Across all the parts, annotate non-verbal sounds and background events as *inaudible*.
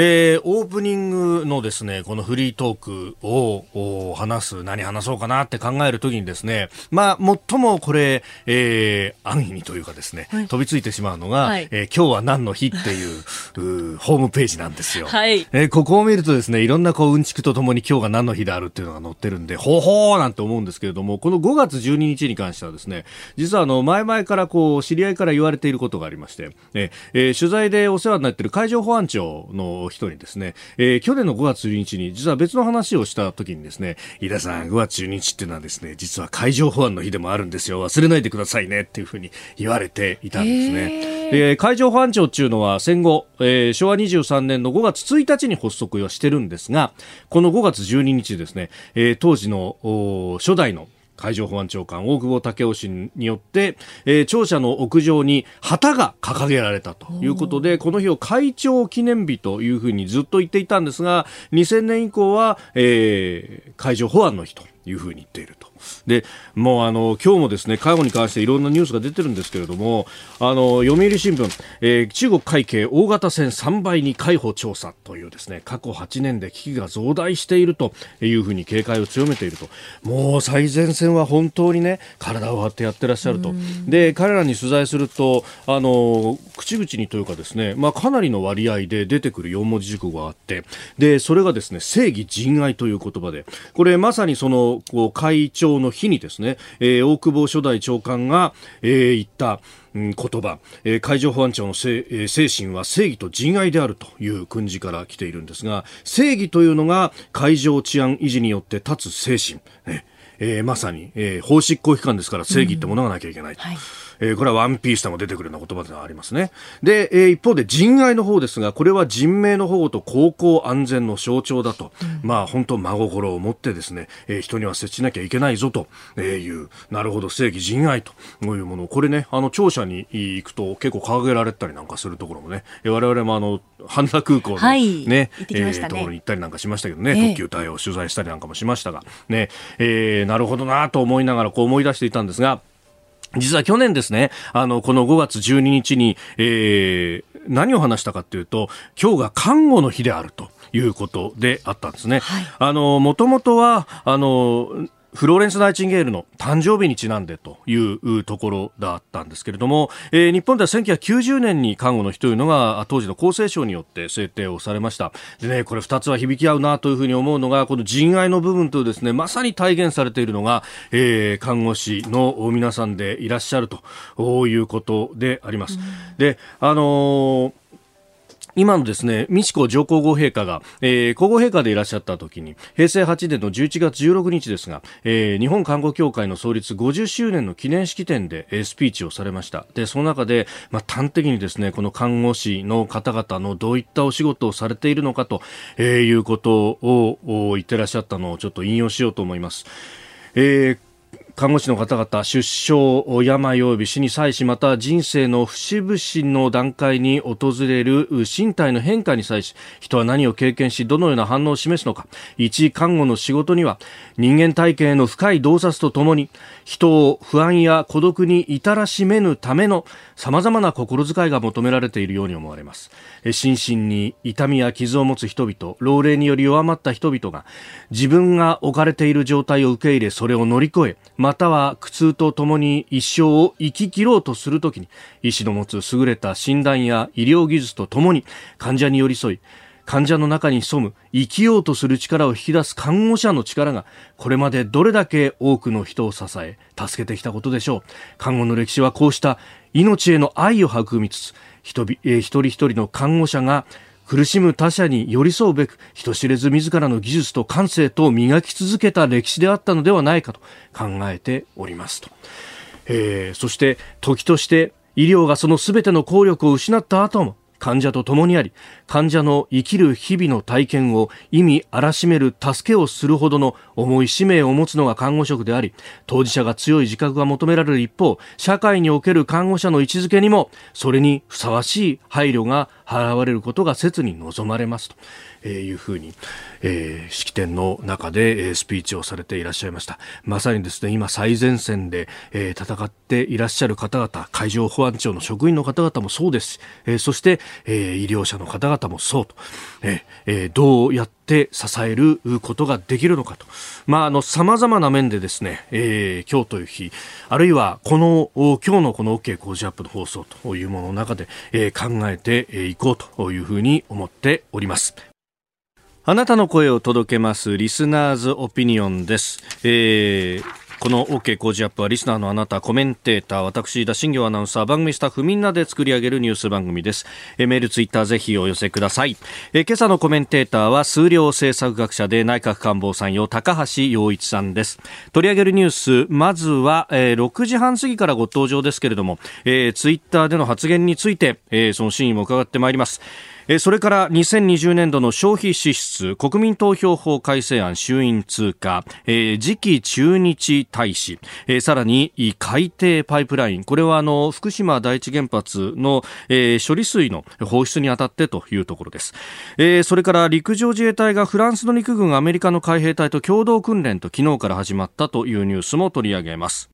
えー、オープニングのですね、このフリートークを話す、何話そうかなって考えるときにですね、まあ、最もこれ、えー、安易にというかですね、はい、飛びついてしまうのが、はい、えー、今日は何の日っていう *laughs* うホームページなんですよ。はい。えー、ここを見るとですね、いろんなこう、うんちくとともに今日が何の日であるっていうのが載ってるんで、ほほーなんて思うんですけれども、この5月12日に関してはですね、実はあの、前々からこう、知り合いから言われていることがありまして、えー、取材でお世話になっている海上保安庁の人にですね、えー、去年の5月12日に実は別の話をした時にですね、飯田さん5月12日っていうのはですね、実は海上保安の日でもあるんですよ。忘れないでくださいねっていうふうに言われていたんですね。で海上保安庁っていうのは戦後、えー、昭和23年の5月1日に発足をしてるんですが、この5月12日ですね、えー、当時の初代の海上保安長官大久保武雄氏によって、えー、庁舎の屋上に旗が掲げられたということでこの日を会長記念日というふうにずっと言っていたんですが2000年以降は、えー、海上保安の日というふうに言っていると。でもうあの今日もですね介護に関していろんなニュースが出てるんですけれどもあの読売新聞、えー、中国海警大型船3倍に海保調査というですね過去8年で危機が増大しているというふうに警戒を強めていると。もう最前線は本当にね体を張ってやってらっしゃると。で彼らに取材するとあの口々にというかですね、まあ、かなりの割合で出てくる4文字熟語があってでそれがですね正義仁愛という言葉で。これまさにそのこう会長の日にですね、えー、大久保初代長官が、えー、言った言葉、えー、海上保安庁の精,、えー、精神は正義と人愛であるという訓示から来ているんですが正義というのが海上治安維持によって立つ精神、ね。えー、まさに、えー、法執行機関ですから正義ってものがなきゃいけない。うん。はい。えー、これはワンピースでも出てくるような言葉ではありますね。で、えー、一方で人愛の方ですが、これは人命の保護と航行安全の象徴だと、うん、まあ本当真心を持ってですね、えー、人には接しなきゃいけないぞと。いう、なるほど正義人愛というもの。これね、あの庁舎に行くと結構掲げられたりなんかするところもね、我々もあの、羽田空港のね、はい、ねえー、ところに行ったりなんかしましたけどね、特急隊を取材したりなんかもしましたが、ね、えー、なるほどなと思いながらこう思い出していたんですが、実は去年ですね、あの、この5月12日に、えー、何を話したかというと、今日が看護の日であるということであったんですね。はい、あの、もともとは、あの、フローレンス・ナイチンゲールの誕生日にちなんでというところだったんですけれども、えー、日本では1990年に看護の日というのが当時の厚生省によって制定をされました。でね、これ2つは響き合うなというふうに思うのが、この人愛の部分とですね、まさに体現されているのが、えー、看護師の皆さんでいらっしゃるということであります。うん、で、あのー今のですね、美智子上皇后陛下が、えー、皇后陛下でいらっしゃった時に、平成8年の11月16日ですが、えー、日本看護協会の創立50周年の記念式典で、えー、スピーチをされました。で、その中で、まあ、端的にですね、この看護師の方々のどういったお仕事をされているのかと、えー、いうことを言ってらっしゃったのをちょっと引用しようと思います。えー看護師の方々、出生、病及び死に際し、また人生の節々の段階に訪れる身体の変化に際し、人は何を経験し、どのような反応を示すのか。一看護の仕事には、人間体系の深い洞察とともに、人を不安や孤独に至らしめぬための様々な心遣いが求められているように思われます。心身に痛みや傷を持つ人々、老齢により弱まった人々が、自分が置かれている状態を受け入れ、それを乗り越え、ままたは苦痛とともに一生を生き切ろうとするときに、医師の持つ優れた診断や医療技術とともに患者に寄り添い、患者の中に潜む生きようとする力を引き出す看護者の力がこれまでどれだけ多くの人を支え助けてきたことでしょう。看護の歴史はこうした命への愛を育みつつ一人一人一人の看護者が苦しむ他者に寄り添うべく人知れず自らの技術と感性と磨き続けた歴史であったのではないかと考えておりますと、えー、そして時として医療がその全ての効力を失った後も患者と共にあり患者の生きる日々の体験を意味あらしめる助けをするほどの重い使命を持つのが看護職であり当事者が強い自覚が求められる一方社会における看護者の位置づけにもそれにふさわしい配慮が払われることが切に望まれますと。えいうふうに、えー、式典の中で、え、スピーチをされていらっしゃいましたまさにですね今最前線で、えー、戦っていらっしゃる方々海上保安庁の職員の方々もそうですし、えー、そして、えー、医療者の方々もそうと、えー、どうやって支えることができるのかと、まあ、あの様々な面でですね、えー、今日という日あるいはこの今日のこの OK 工事アップの放送というものの中で、えー、考えていこうというふうに思っております。あなたの声を届けますリスナーズオピニオンです。えーこの OK 工事アップはリスナーのあなた、コメンテーター、私、田新行アナウンサー、番組スタッフみんなで作り上げるニュース番組です。メール、ツイッターぜひお寄せください。え今朝のコメンテーターは数量政策学者で内閣官房参与高橋洋一さんです。取り上げるニュース、まずは、え、6時半過ぎからご登場ですけれども、えー、ツイッターでの発言について、え、その真意も伺ってまいります。それから2020年度の消費支出国民投票法改正案衆院通過、次期駐日大使、さらに海底パイプライン。これはあの福島第一原発の、処理水の放出にあたってというところです、それから陸上自衛隊がフランスの陸軍アメリカの海兵隊と共同訓練と昨日から始まったというニュースも取り上げます。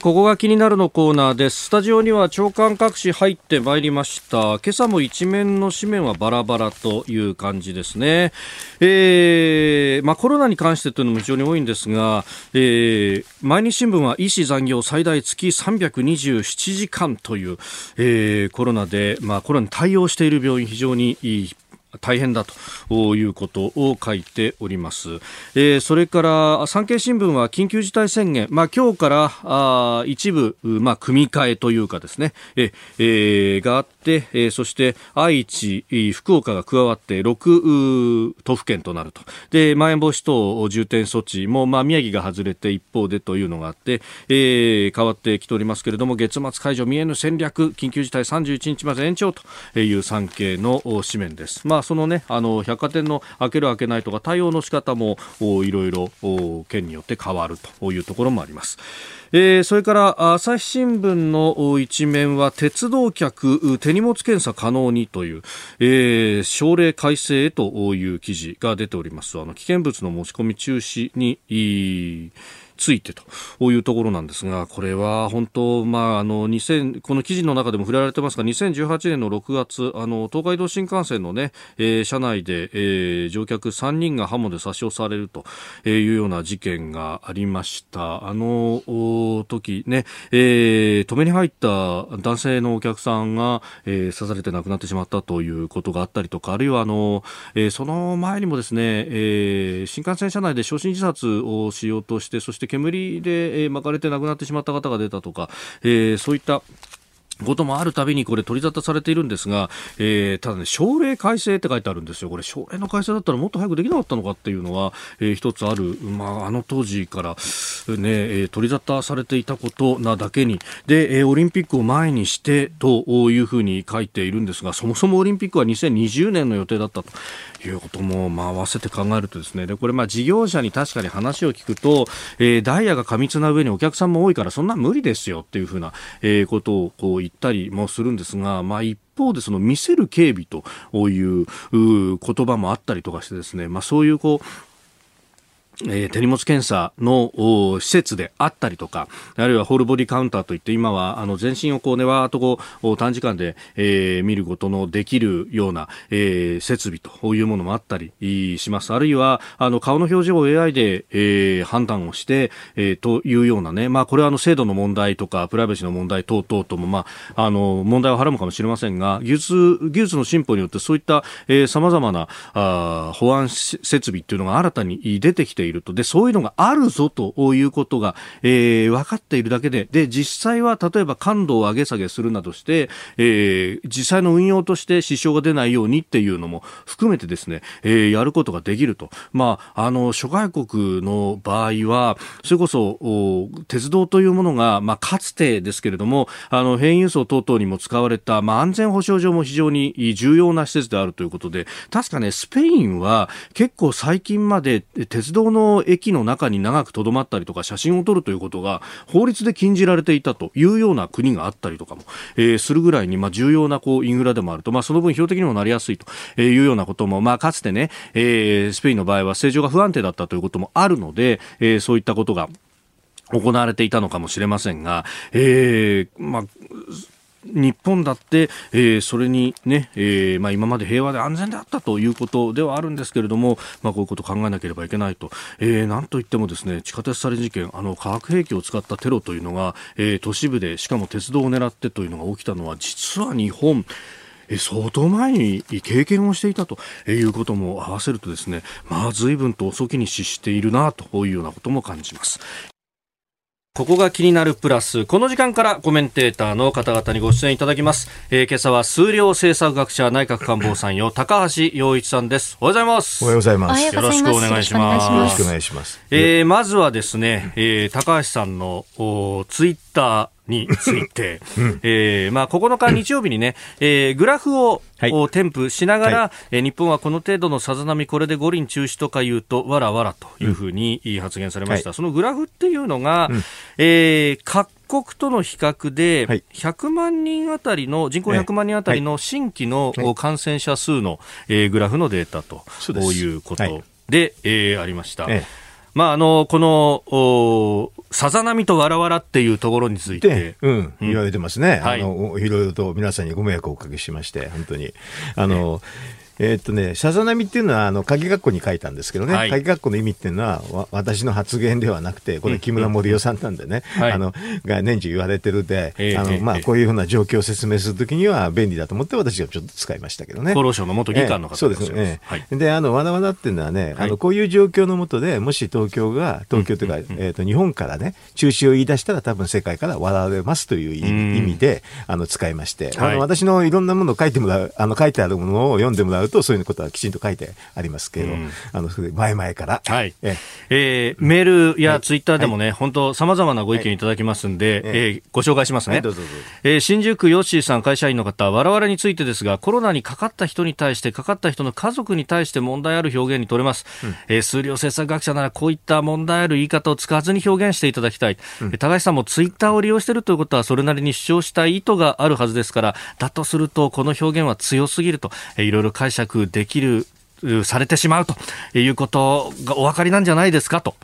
ここが気になるのコーナーです。スタジオには長官各紙入ってまいりました。今朝も一面の紙面はバラバラという感じですね。えー、まあコロナに関してというのも非常に多いんですが、えー、毎日新聞は医師残業最大月327時間という、えー、コロナで、まあコロナに対応している病院非常にいい大変だということを書いております。えー、それから産経新聞は緊急事態宣言、まあ今日からあ一部まあ組み替えというかですね、えー、があって、えー、そして愛知、福岡が加わって6都府県となると。で、まん延防止等重点措置もまあ宮城が外れて一方でというのがあって、えー、変わってきておりますけれども月末解除見えぬ戦略緊急事態31日まで延長という産経の紙面です。まあそのね、あの百貨店の開ける開けないとか対応の仕方もいろいろ県によって変わるというところもあります。えー、それから朝日新聞の一面は鉄道客手荷物検査可能にという、えー、省令改正へという記事が出ております。あの危険物の持ち込み中止についてというところなんですが、これは本当、まあ、あの、2000、この記事の中でも触れられてますが、2018年の6月、あの、東海道新幹線のね、えー、車内で、えー、乗客3人が刃物で差し押されるというような事件がありました。あの時ね、えー、止めに入った男性のお客さんが、えー、刺されて亡くなってしまったということがあったりとか、あるいはあの、えー、その前にもですね、えー、新幹線車内で焼身自殺をしようとして、そして煙で、巻かれて亡くなってしまった方が出たとか、えー、そういったこともあるたびにこれ取り沙汰されているんですが、えー、ただね、省令改正って書いてあるんですよ。これ、省令の改正だったらもっと早くできなかったのかっていうのは、えー、一つある、まあ、あの当時からね、えー、取り沙汰されていたことなだけに、で、えー、オリンピックを前にしてというふうに書いているんですが、そもそもオリンピックは2020年の予定だったと。いうことも、まあ、合わせて考えるとですね、で、これ、まあ、事業者に確かに話を聞くと、えー、ダイヤが過密な上にお客さんも多いから、そんな無理ですよっていうふうな、えー、ことをこう言ったりもするんですが、まあ、一方でその見せる警備という言葉もあったりとかしてですね、まあ、そういうこうえー、手荷物検査の施設であったりとか、あるいはホールボディカウンターといって今はあの全身をこうねわーっとこう短時間で、えー、見ることのできるような、えー、設備というものもあったりします。あるいはあの顔の表情を AI で、えー、判断をして、えー、というようなね、まあこれはあの制度の問題とかプライバシーの問題等々ともまああの問題をはらむかもしれませんが、技術技術の進歩によってそういった、えー、様々なあ保安設備っていうのが新たに出てきているいると。で、そういうのがあるぞということが、えー、分かっているだけで、で、実際は例えば感度を上げ下げするなどして、えー、実際の運用として支障が出ないようにっていうのも含めてですね、えー、やることができると。まあ、あの、諸外国の場合は、それこそ、鉄道というものが、まあ、かつてですけれども、あの、変輸送等々にも使われた、まあ、安全保障上も非常に重要な施設であるということで、確かね、スペインは結構最近まで鉄道のの駅の中に長く留まったりとか、写真を撮るということが法律で禁じられていたというような国があったりとかも、えー、するぐらいに、まあ、重要なこうインフラでもあると、まあ、その分標的にもなりやすいというようなことも、まあ、かつてね、えー、スペインの場合は政情が不安定だったということもあるので、えー、そういったことが行われていたのかもしれませんが、えー、まあ、日本だって、えー、それにね、えーまあ、今まで平和で安全であったということではあるんですけれども、まあ、こういうことを考えなければいけないと、えー、なんといってもですね地下鉄サリン事件あの化学兵器を使ったテロというのが、えー、都市部でしかも鉄道を狙ってというのが起きたのは実は日本相当前に経験をしていたということも合わせるとですね、まあ、随分と遅きに失しているなというようなことも感じます。ここが気になるプラス。この時間からコメンテーターの方々にご出演いただきます。えー、今朝は数量政策学者内閣官房参与高橋洋一さんです。おはようございます。おはようございます。よろしくお願いします。よろしくお願いします。えー、まずはですね、えー、高橋さんのツイッター、について、*laughs* うん、えー、まあ、9日日曜日にね、えー、グラフを、はい、添付しながら、はい、えー、日本はこの程度のさざ波、これで五輪中止とか言うと、わらわらというふうに発言されました。はい、そのグラフっていうのが、うん、えー、各国との比較で、100万人あたりの、人口100万人あたりの新規の感染者数の、えー、グラフのデータということで、えー、ありました。ええまあ、あの、この、さざ波とわらわらっていうところについて。うん、言われてますね。はい、あの、いろいろと皆さんにご迷惑をおかけしまして、本当に。あの、えー、っとね、さざ波っていうのは、あの、鍵括弧に書いたんですけどね、はい、鍵括弧の意味っていうのは、わ私の発言ではなくて、これ木村盛夫さんなんでね、あの、が年中言われてるで、あの、まあ、こういうふうな状況を説明するときには便利だと思って私はちょっと使いましたけどね。厚労省の元議官の方、えー、そうですね。はい、で、あの、わなわなっていうのはね、あの、こういう状況のもとで、もし東京が、東京というか、えっ、と、日本からね、中止を言い出したら多分世界から笑われますという意味で、あの、使いまして、あの、私のいろんなものを書いてもらう、あの、書いてあるものを読んでもらうと、そういうことはきちんんと書いてありますけど、うん、あの前々から、はい。ええ。ー、メールやツイッターでもね、はい、本当、さまざまなご意見いただきますんで、はい、えー、ご紹介しますね、はい、どうぞどうぞ。えー、新宿区ヨッシーさん、会社員の方、我々についてですが、コロナにかかった人に対して、かかった人の家族に対して問題ある表現に取れます、うん、えー、数量政策学者なら、こういった問題ある言い方を使わずに表現していただきたい、うん、高橋さんもツイッターを利用しているということは、それなりに主張したい意図があるはずですから、だとすると、この表現は強すぎると、えー、いろいろ解釈できるされてしまうということがお分かりなんじゃないですかと、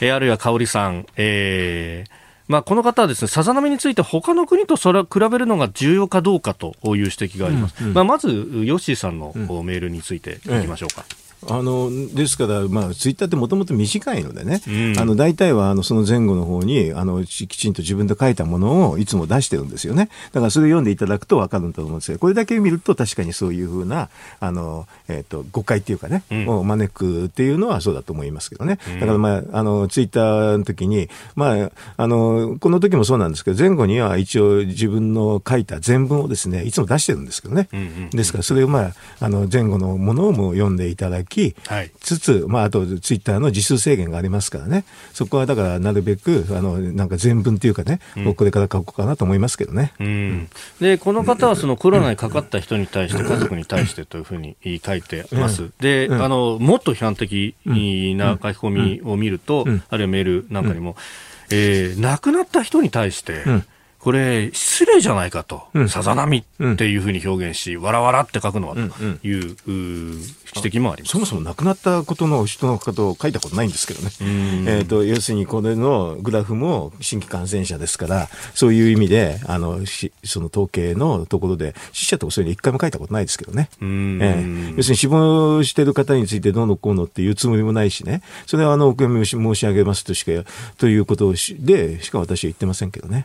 うん、あるいは香織さん、えーまあ、この方はですね、さざ波について他の国とそれ比べるのが重要かどうかという指摘があります。うんうん、まあ、まず、ヨッシーさんのメールについていきましょうか。うんあのですから、まあ、ツイッターってもともと短いのでね、うん、あの大体はあのその前後の方にあのきちんと自分で書いたものをいつも出してるんですよね。だからそれを読んでいただくと分かるんだと思うんですけど、これだけ見ると確かにそういうふうなあの、えーと、誤解っていうかね、うん、を招くっていうのはそうだと思いますけどね。だから、まあ、あのツイッターの時に、まあ、あのこの時もそうなんですけど、前後には一応自分の書いた全文をですねいつも出してるんですけどね。うんうん、ですから、それを、まあ、あの前後のものをも読んでいただき、はい。つつ、まあ、あとツイッターの字数制限がありますからね、そこはだからなるべく、あのなんか全文っていうかね、うん、これから書こうかなと思いますけどね。うん、でこの方はそのコロナにかかった人に対して、家族に対してというふうに書いてます。で、あのもっと批判的な書き込みを見ると、あるいはメールなんかにも、えー、亡くなった人に対して、これ、失礼じゃないかと、さざ波っていうふうに表現し、わらわらって書くのはという、指摘もあります。そもそも亡くなったことの人の方を書いたことないんですけどね、えーと、要するにこれのグラフも新規感染者ですから、そういう意味で、あのしその統計のところで、死者とかそういうの一回も書いたことないですけどね、えー、要するに死亡している方についてどうのこうのっていうつもりもないしね、それはあのお悔やみ申し上げますとしか、ということでしか私は言ってませんけどね。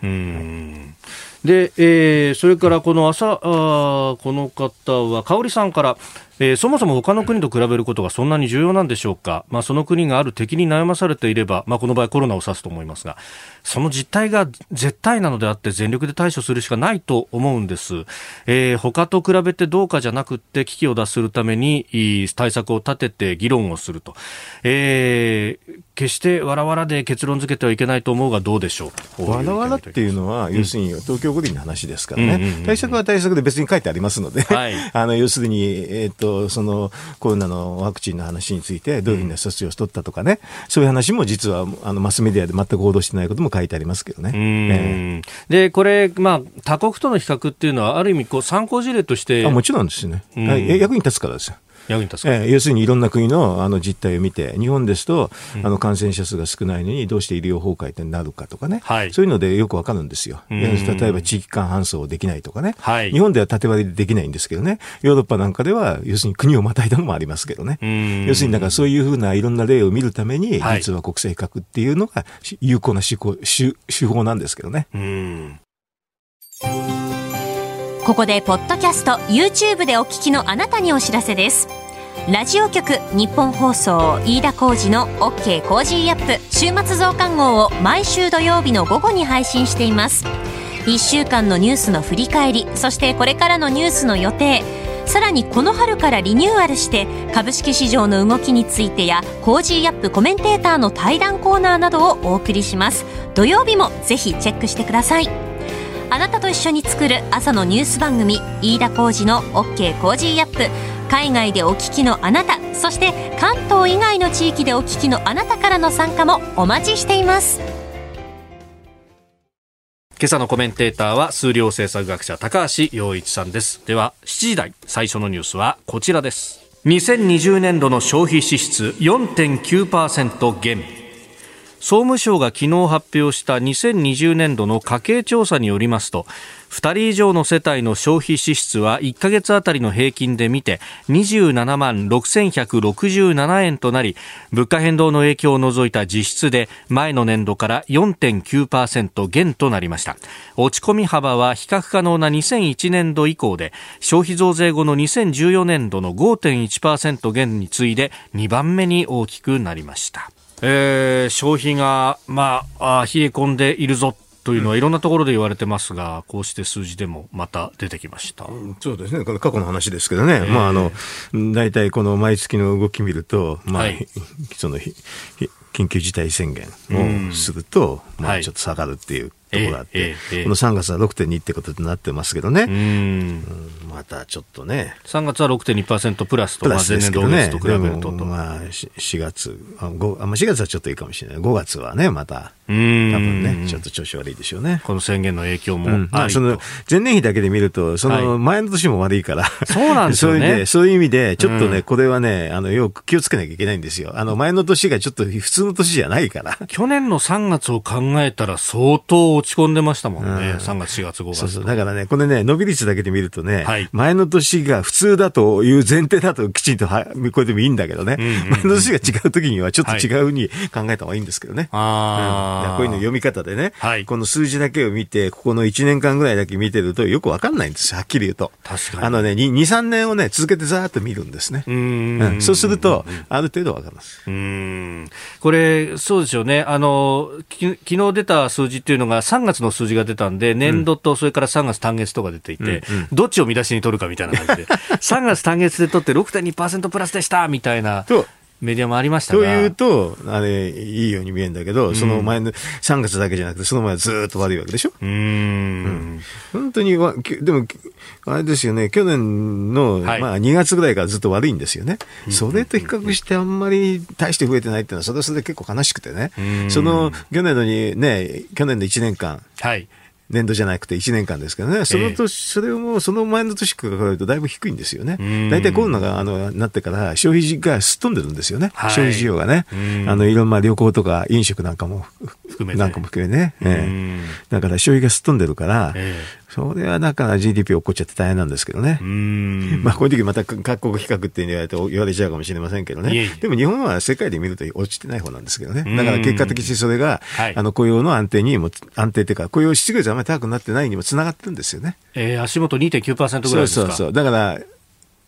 で、えー、それからこの朝、あこの方は、香織さんから、えー、そもそも他の国と比べることがそんなに重要なんでしょうか、まあ、その国がある敵に悩まされていれば、まあ、この場合コロナを指すと思いますがその実態が絶対なのであって全力で対処するしかないと思うんです、えー、他と比べてどうかじゃなくって危機を脱するために対策を立てて議論をすると、えー、決してわらわらで結論付けてはいけないと思うがどうでしょう？わらわらっていうのは、要するに東京五輪の話ですからね、対策は対策で別に書いてありますので、はい、*laughs* あの要するに、えーと、そのコロナのワクチンの話についてどういうふうな措置を取ったとかね、そういう話も実はあのマスメディアで全く報道してないことも書いてありますけどね。えー、でこれ、まあ、他国との比較っていうのはある意味こう参考事例としてあもちろんですね、役に立つからですよ。役に立つえー、要するにいろんな国のあの実態を見て、日本ですと、うん、あの感染者数が少ないのに、どうして医療崩壊ってなるかとかね、はい、そういうのでよくわかるんですよ。例えば地域間搬送できないとかね、はい、日本では縦割りでできないんですけどね、ヨーロッパなんかでは、要するに国をまたいだのもありますけどね、要するにだからそういうふうないろんな例を見るために、実は国際比較っていうのが有効な手法手法なんですけどね。ここでポッドキャスト YouTube でお聞きのあなたにお知らせです。ラジオ局日本放送飯田浩二の OK コージーアップ週末増刊号を毎週土曜日の午後に配信しています。1週間のニュースの振り返りそしてこれからのニュースの予定さらにこの春からリニューアルして株式市場の動きについてや Cozy up コメンテーターの対談コーナーなどをお送りします。土曜日もぜひチェックしてください。あなたと一緒に作る朝のニュース番組飯田浩二の OK コージーアップ。海外でお聞きのあなたそして関東以外の地域でお聞きのあなたからの参加もお待ちしています。今朝のコメンテーターは数量政策学者高橋洋一さんです。では7時台最初のニュースはこちらです。2020年度の消費支出4.9%減。総務省が昨日発表した2020年度の家計調査によりますと2人以上の世帯の消費支出は1ヶ月あたりの平均で見て27万6167円となり物価変動の影響を除いた実質で前の年度から4.9%減となりました。落ち込み幅は比較可能な2001年度以降で消費増税後の2014年度の5.1%減に次いで2番目に大きくなりました。えー、消費が、まあ、あ冷え込んでいるぞというのはいろんなところで言われてますが、こうして数字でもまた出てきました。そうですね。これ過去の話ですけどね。えー、まあ、あの、大体この毎月の動き見ると、まあ、はい、その、緊急事態宣言をすると、まあ、ちょっと下がるっていうところがあって、この3月は6.2ってことになってますけどね、うん、またちょっとね。3月は6.2%プラスと、プラスですけどね、と比べると。まあ、4月あ5、4月はちょっといいかもしれない。5月はね、また、多分ね、ちょっと調子悪いでしょうね。この宣言の影響も、うん、まあ、その前年比だけで見ると、その前の年も悪いから、はい、そうなんですよね。そういう意味で、ちょっとね、これはね、あの、よく気をつけなきゃいけないんですよ。あの、前の年がちょっと普通の年じゃないから。去年の3月を考えたら相当落ち込んでましたもんね。うん、3月、4月、5月。そうそう。だからね、これね、伸び率だけで見るとね、はい、前の年が普通だという前提だときちんとはこれでもいいんだけどね、うんうんうん、前の年が違う時にはちょっと違うふうに考えた方がいいんですけどね。はい、うん、こういうの読み方でね、はい、この数字だけを見て、ここの1年間ぐらいだけ見てるとよくわかんないんですよ、はっきり言うと。確かに。あのね、2、3年をね、続けてざーっと見るんですね。うん,、そうすると、ある程度わかります。うん。これ、そうですよね。あの、き昨日出た数字っていうのが3月の数字が出たんで、年度とそれから3月単月とか出ていて、うんうん、どっちを見出しに取るかみたいな感じで、*laughs* 3月単月で取って6.2%プラスでしたみたいな。メディアもありましたというと、あれ、いいように見えるんだけど、うん、その前の3月だけじゃなくて、その前はずっと悪いわけでしょ？うん、本当にわ、でも、あれですよね、去年の、はい、まあ2月ぐらいからずっと悪いんですよね。それと比較してあんまり大して増えてないっていうのは、それはそれで結構悲しくてね。その、去年のにね、去年の1年間、はい。年度じゃなくて1年間ですけどね、その年、それをもうその前の年から比べるとだいぶ低いんですよね。大体コロナがあのなってから消費がすっ飛んでるんですよね、はい、消費需要がね。あのいろんな旅行とか飲食なんかも含めなんかも含めね、えー。だから消費がすっ飛んでるから、えーそれはだから GDP 落っこっちゃって大変なんですけどね。まあこういう時また各国比較って言われて言われちゃうかもしれませんけどね。いえいえでも日本は世界で見ると落ちてない方なんですけどね。だから結果的にそれが、はい、あの雇用の安定にも、安定っていうか雇用失業率あまり高くなってないにもつながってるんですよね。えー、足元2.9%ぐらいですか？そうそうそう。だから、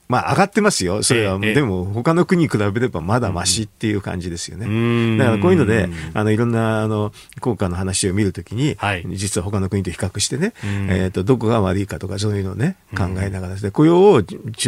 まあ上がってますよ。それは、でも他の国に比べればまだましっていう感じですよね。だからこういうので、あの、いろんな、あの、効果の話を見るときに、はい、実は他の国と比較してね、えっ、と、どこが悪いかとかそういうのをね、考えながらで、雇用を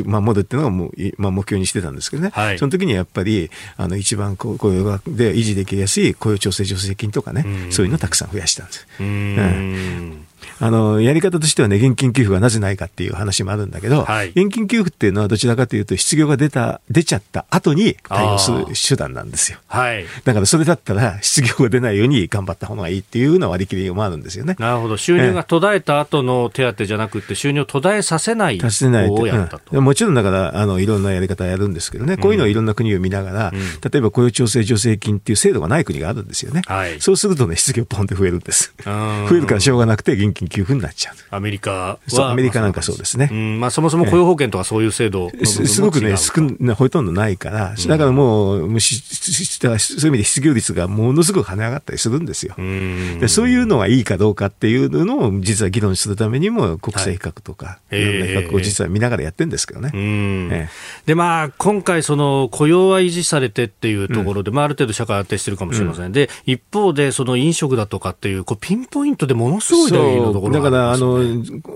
守るっていうのがもう、まあ目標にしてたんですけどね。はい、その時にやっぱり、あの、一番雇用がで維持できやすい雇用調整助成金とかね、そういうのをたくさん増やしたんです。うんあの、やり方としてはね、現金給付がなぜないかっていう話もあるんだけど、はい、現金給付っていうのはどちらかというと、失業が出た、出ちゃった後に対応する手段なんですよ。はい。だからそれだったら、失業が出ないように頑張った方がいいっていうのは割り切りもあるんですよね。なるほど。収入が途絶えた後の手当じゃなくて、収入を途絶えさせない方をやったと。うん、もちろんだから、あの、いろんなやり方やるんですけどね、こういうのをいろんな国を見ながら、うん、例えば雇用調整助成金っていう制度がない国があるんですよね。はい。そうするとね、失業ポンって増えるんです。増えるからしょうがなくて現金給付になっちゃう。アメリカは。アメリカなんかそうですね。うん、まあそもそも雇用保険とかそういう制度すごくね、少な、ほとんどないから、だからもう、しそういう意味で失業率がものすごく跳ね上がったりするんですよ。でそういうのはいいかどうかっていうのを実は議論するためにも国際比較とか、はい、いろんな比較を実は見ながらやってるんですけどね。えで、まあ今回その雇用は維持されてっていうところで、うん、まあある程度社会安定してるかもしれません。うん、で、一方でその飲食だとかっていう、こうピンポイントでものすごいのところだからあの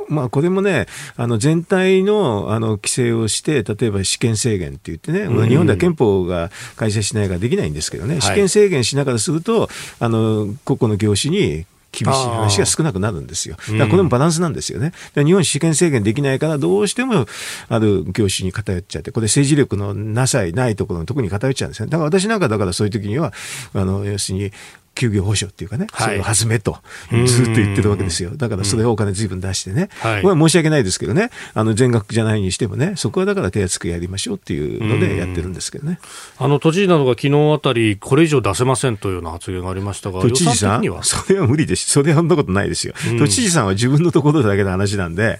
まあ、これもね、あの全体のあの規制をして、例えば試験制限って言ってね、うん、日本では憲法が改正しないからできないんですけどね、試験制限しながらすると、あの個々の業種に厳しい話が少なくなるんですよ。だからこれもバランスなんですよね。日本試験制限できないから、どうしてもある業種に偏っちゃって、これ政治力のなさい、ないところのところに偏っちゃうんですね。だから私なんかだからそういう時には、あの、要するに、休業保障っていうかね、はい、それを始めと、ずっと言ってるわけですよ。だからそれをお金ずいぶん出してね、これは申し訳ないですけどね、あの全額じゃないにしてもね、そこはだから手厚くやりましょうっていうのでやってるんですけどね。あの都知事などが昨日あたり、これ以上出せませんというような発言がありましたが、都知事さん、それは無理です。それはそんなことないですよ。都知事さんは自分のところだけの話なんで、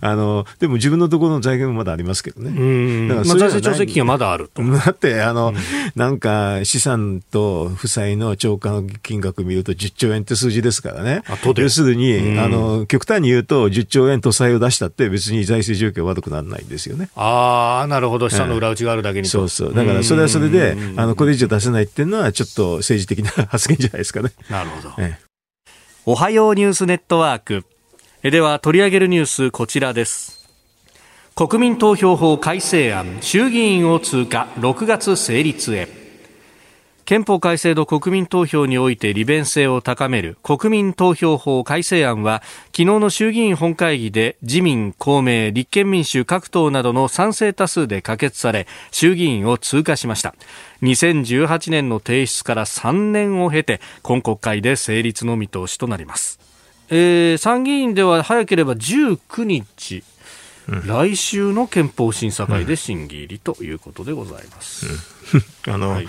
あの、でも自分のところの財源もまだありますけどね。だから財政調整金がまだあると。*laughs* だって、あの、なんか資産と負債の超過の金額見ると10兆円って数字ですからね。要するに、あの、極端に言うと、10兆円都債を出したって別に財政状況悪くならないんですよね。ああ、なるほど。資産の裏打ちがあるだけに、そうそう。だからそれはそれで、あの、これ以上出せないっていうのは、ちょっと政治的な発言じゃないですかね。なるほど。ええ、おはようニュースネットワーク。では、取り上げるニュース、こちらです。国民投票法改正案、衆議院を通過、6月成立へ。憲法改正と国民投票において利便性を高める国民投票法改正案は昨日の衆議院本会議で自民、公明、立憲民主各党などの賛成多数で可決され衆議院を通過しました。2018年の提出から3年を経て今国会で成立の見通しとなります、えー、参議院では早ければ19日うん、来週の憲法審査会で審議入りということでございます。うん、あの、はい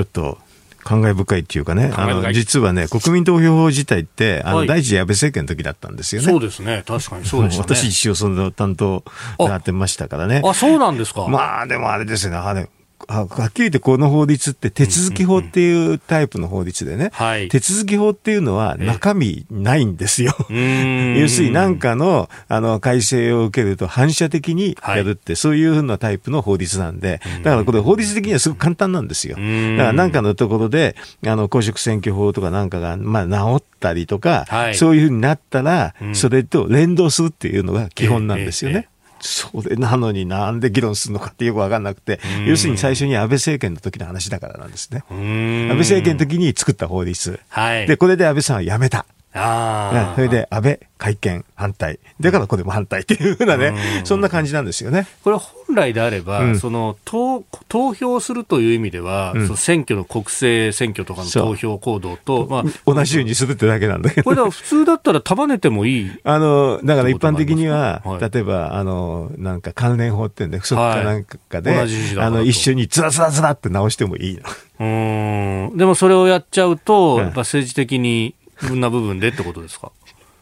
ちょっと感慨深いっていうかね、あの実はね、国民投票法自体って、あの、第一次安倍政権の時だったんですよね。そうですね、確かにそうですね。*laughs* 私一応その担当やってましたからね。あ、そうなんですか。まあ、でもあれですね、あれ、はっきり言ってこの法律って手続き法っていうタイプの法律でね、手続き法っていうのは中身ないんですよ。*laughs* 要するに何かのあの改正を受けると反射的にやるって、そういうふうなタイプの法律なんで、だからこれ法律的にはすごく簡単なんですよ。だから何かのところで、あの公職選挙法とかなんかが、まあ治ったりとか、そういうふうになったら、それと連動するっていうのが基本なんですよね。それなのになんで議論するのかってよくわかんなくて、要するに最初に安倍政権の時の話だからなんですね。安倍政権の時に作った法律。はい、で、これで安倍さんは辞めた。あそれで安倍会見反対。だからこれも反対っていうふうなね、そんな感じなんですよね。これ本来であれば、うん、その投投票するという意味では、うん、その選挙の国政選挙とかの投票行動と、まあ、同じようにするってだけなんだけど。これだ普通だったら束ねてもいい。あの、だから一般的には、はい、例えば、あの、なんか関連法ってんで、不足かなんかで、はい、あの、一緒にずらずらずらって直してもいいの。うん。でもそれをやっちゃうと、やっぱ政治的に、分分な部分でってことですか？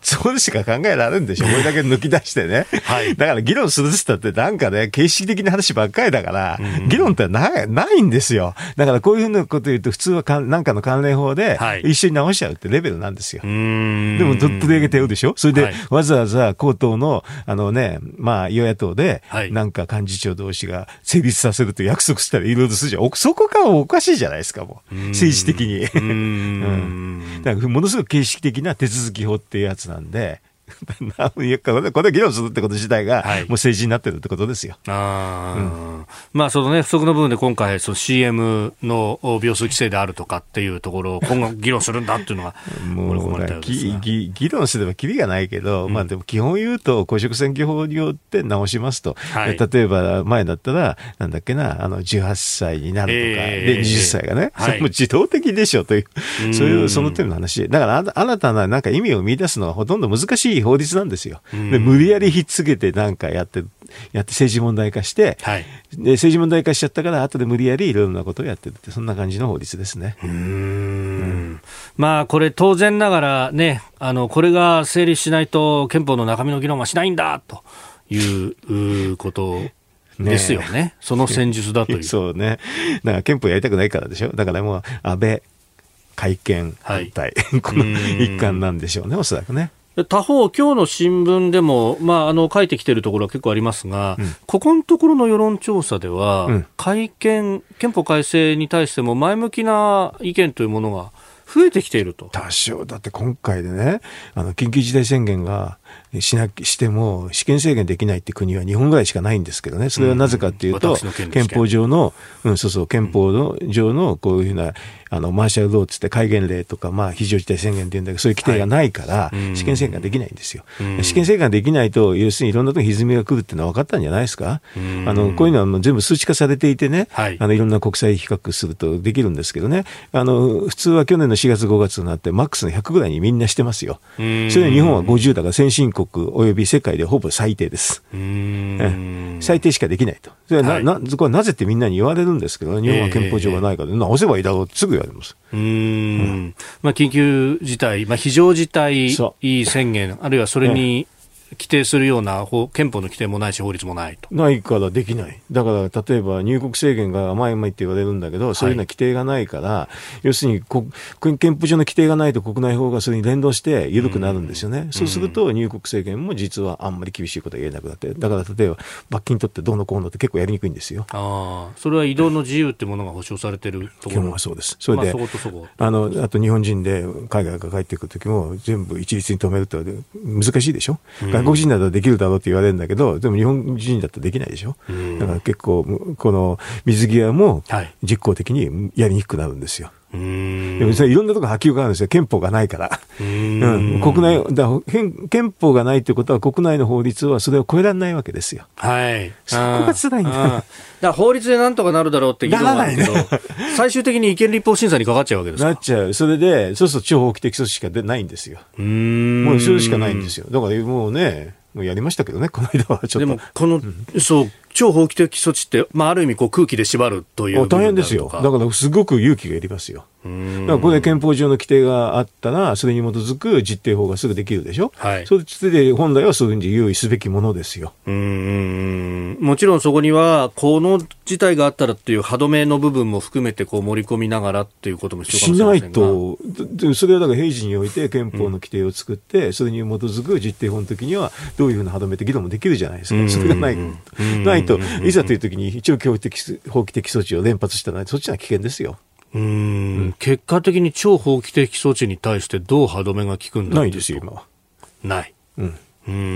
そうしか考えられるんでしょ、これだけ抜き出してね。はい、だから議論するって言ったって、なんかね、形式的な話ばっかりだから、うん、議論ってないないんですよ。だからこういうふうなこと言うと、普通はかなんかの関連法で、一緒に直しちゃうってレベルなんですよ。はい、でも、取り上げてるでしょそれで、わざわざ公党の、あのね、まあ、与野党で、なんか幹事長同士が成立させると約束したらいろいろするじゃん。そこからおかしいじゃないですか、もう。政治的に。*laughs* うん。だからものすごく形式的な手続き法っていうやつなんで、*laughs* これ議論するってこと自体が、もう政治になってるってことですよ。あうん、まあ、そのね、不足の部分で今回、その CM の秒数規制であるとかっていうところを今後議論するんだっていうのが *laughs* もう議論すればきりがないけど、うん、まあでも基本言うと、公職選挙法によって直しますと、はい、例えば前だったら、なんだっけな、あの18歳になるとか、えー、で20歳がね、はい、それも自動的でしょという、そういうその点の話。だから新たななんか意味を見出すのはほとんど難しい法律なんですよ。で無理やりひっつけてなんかやってやって政治問題化して、はい、で政治問題化しちゃったから後で無理やりいろいろなことをやってるってそんな感じの法律ですね。うん、まあこれ当然ながらねあのこれが成立しないと憲法の中身の議論はしないんだということですよね、ねその戦術だという。そうね。だから憲法やりたくないからでしょ。だからもう安倍会見反対、はい、この一環なんでしょうね、おそらくね。他方、今日の新聞でも、まあ、あの書いてきているところは結構ありますが、うん、ここのところの世論調査では、うん、改憲、憲法改正に対しても前向きな意見というものが増えてきていると。多少、だって今回でね、あの、緊急事態宣言がしなしても、試験制限できないって国は日本ぐらいしかないんですけどね、それはなぜかっていうと、憲法上の、うん、そうそう、憲法の上のこういうふうなあの、マーシャルローつって戒厳令とか、まあ、非常事態宣言って言うんだけど、そういう規定がないから、試験制限ができないんですよ。試験制限ができないと、要するにいろんなところに歪みが来るっていうのは分かったんじゃないですか。あの、こういうのはもう全部数値化されていてね、はい、あの、いろんな国際比較するとできるんですけどね、あの、普通は去年の4月5月になって、マックスの100ぐらいにみんなしてますよ。それで日本は50だから先進国及び世界でほぼ最低です。最低しかできないと。それはな、はい、な、これはなぜってみんなに言われるんですけど、日本は憲法上がないから、直せばいいだろう。ってすぐ言われます。うん、まあ、緊急事態、まあ、非常事態宣言、あるいはそれに規定するような憲法の規定もないし、法律もないと。ないからできない。だから、例えば入国制限が甘い甘いって言われるんだけど、そういうような規定がないから、はい、要するに憲法上の規定がないと国内法がそれに連動して緩くなるんですよね。うそうすると入国制限も実はあんまり厳しいことは言えなくなって、だから例えば罰金取ってどうのこうのって結構やりにくいんですよ。ああ、それは移動の自由ってものが保障されてるところ基本はそうです。それで、まあ、そこあの、あと日本人で海外から帰ってくるときも全部一律に止めるって難しいでしょ。外国人ならできるだろうって言われるんだけど、でも日本人だったらできないでしょ？だから結構、この水際も実効的にやりにくくなるんですよ。でもいろんなところ波及があるんですよ。憲法がないから。うん、国内だ憲法がないということは国内の法律はそれを超えられないわけですよ。はい。そこが辛いんだ。だだ法律でなんとかなるだろうって議論があるけど、最終的に違憲立法審査にかかっちゃうわけですなっちゃう。それで、そうすると超法規的措置しかないんですよ。もうそれしかないんですよ。だからもうね、もうやりましたけどね、この間はちょっと。でも、この、うん、そう、超法規的措置って、まあ、ある意味こう空気で縛るという大変ですよ。だからすごく勇気がいりますよ。これで憲法上の規定があったら、それに基づく実定法がすぐできるでしょ？はい。それで本来はそういうふうに用意すべきものですよ。うん。もちろんそこには、この事態があったらっていう歯止めの部分も含めてこう盛り込みながらっていうことも必要かもしないと、それはだから平時において憲法の規定を作って、それに基づく実定法の時には、どういうふうな歯止めって議論もできるじゃないですか。それがない。ないと、いざという時に一応法規的措置を連発したら、そっちは危険ですよ。うん、結果的に超法規的措置に対してどう歯止めが効くんだないですよ、今は。ない。うん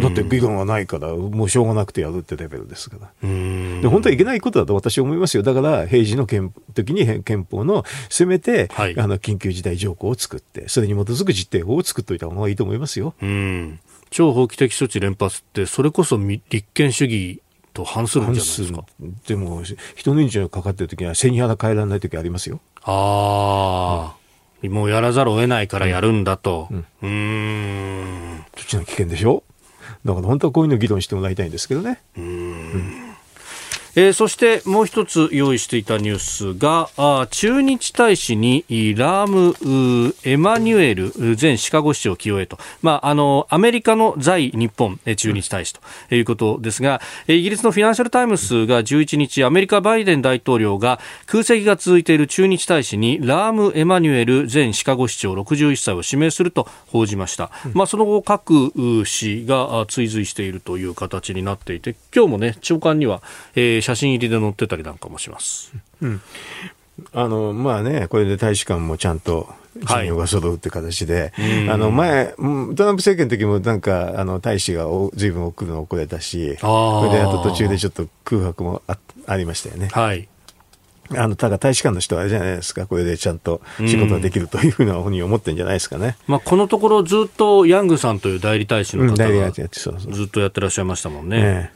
だって議論がないから、もうしょうがなくてやるってレベルですから。で本当はいけないことだと私は思いますよ。だから、平時の憲時に憲法の、せめて、はい、あの、緊急事態条項を作って、それに基づく実定法を作っておいた方がいいと思いますよ。うん超法規的措置連発って、それこそ立憲主義と反するんじゃないですか。でも、人の命がかかってる時には背に腹変えられない時ありますよ。ああ、うん、もうやらざるを得ないからやるんだと。うん。うん。そっちの危険でしょ？*laughs* だから本当はこういうの議論してもらいたいんですけどね。うん。えー、そしてもう一つ用意していたニュースがあ駐日大使にラーム・エマニュエル前シカゴ市長起用へと、まあ、あのアメリカの在日本駐日大使ということですが、イギリスのフィナンシャル・タイムズが11日アメリカバイデン大統領が空席が続いている駐日大使にラーム・エマニュエル前シカゴ市長61歳を指名すると報じました、うん、まあ、その後各紙が追随しているという形になっていて今日もね朝刊には、えー写真入りで載ってたりなんかもします。うん、あのまあね、これで大使館もちゃんと陣容が揃うって形で、はい、あの前、トランプ政権の時もなんかあの大使がずいぶん送るの遅れたし、それであと途中でちょっと空白もあありましたよね。はい。あのただ大使館の人はあれじゃないですか、これでちゃんと仕事ができるというふうなふうに思ってるんじゃないですかね、まあ、このところ、ずっとヤングさんという代理大使の方がずっとやってらっしゃいましたもんね。ね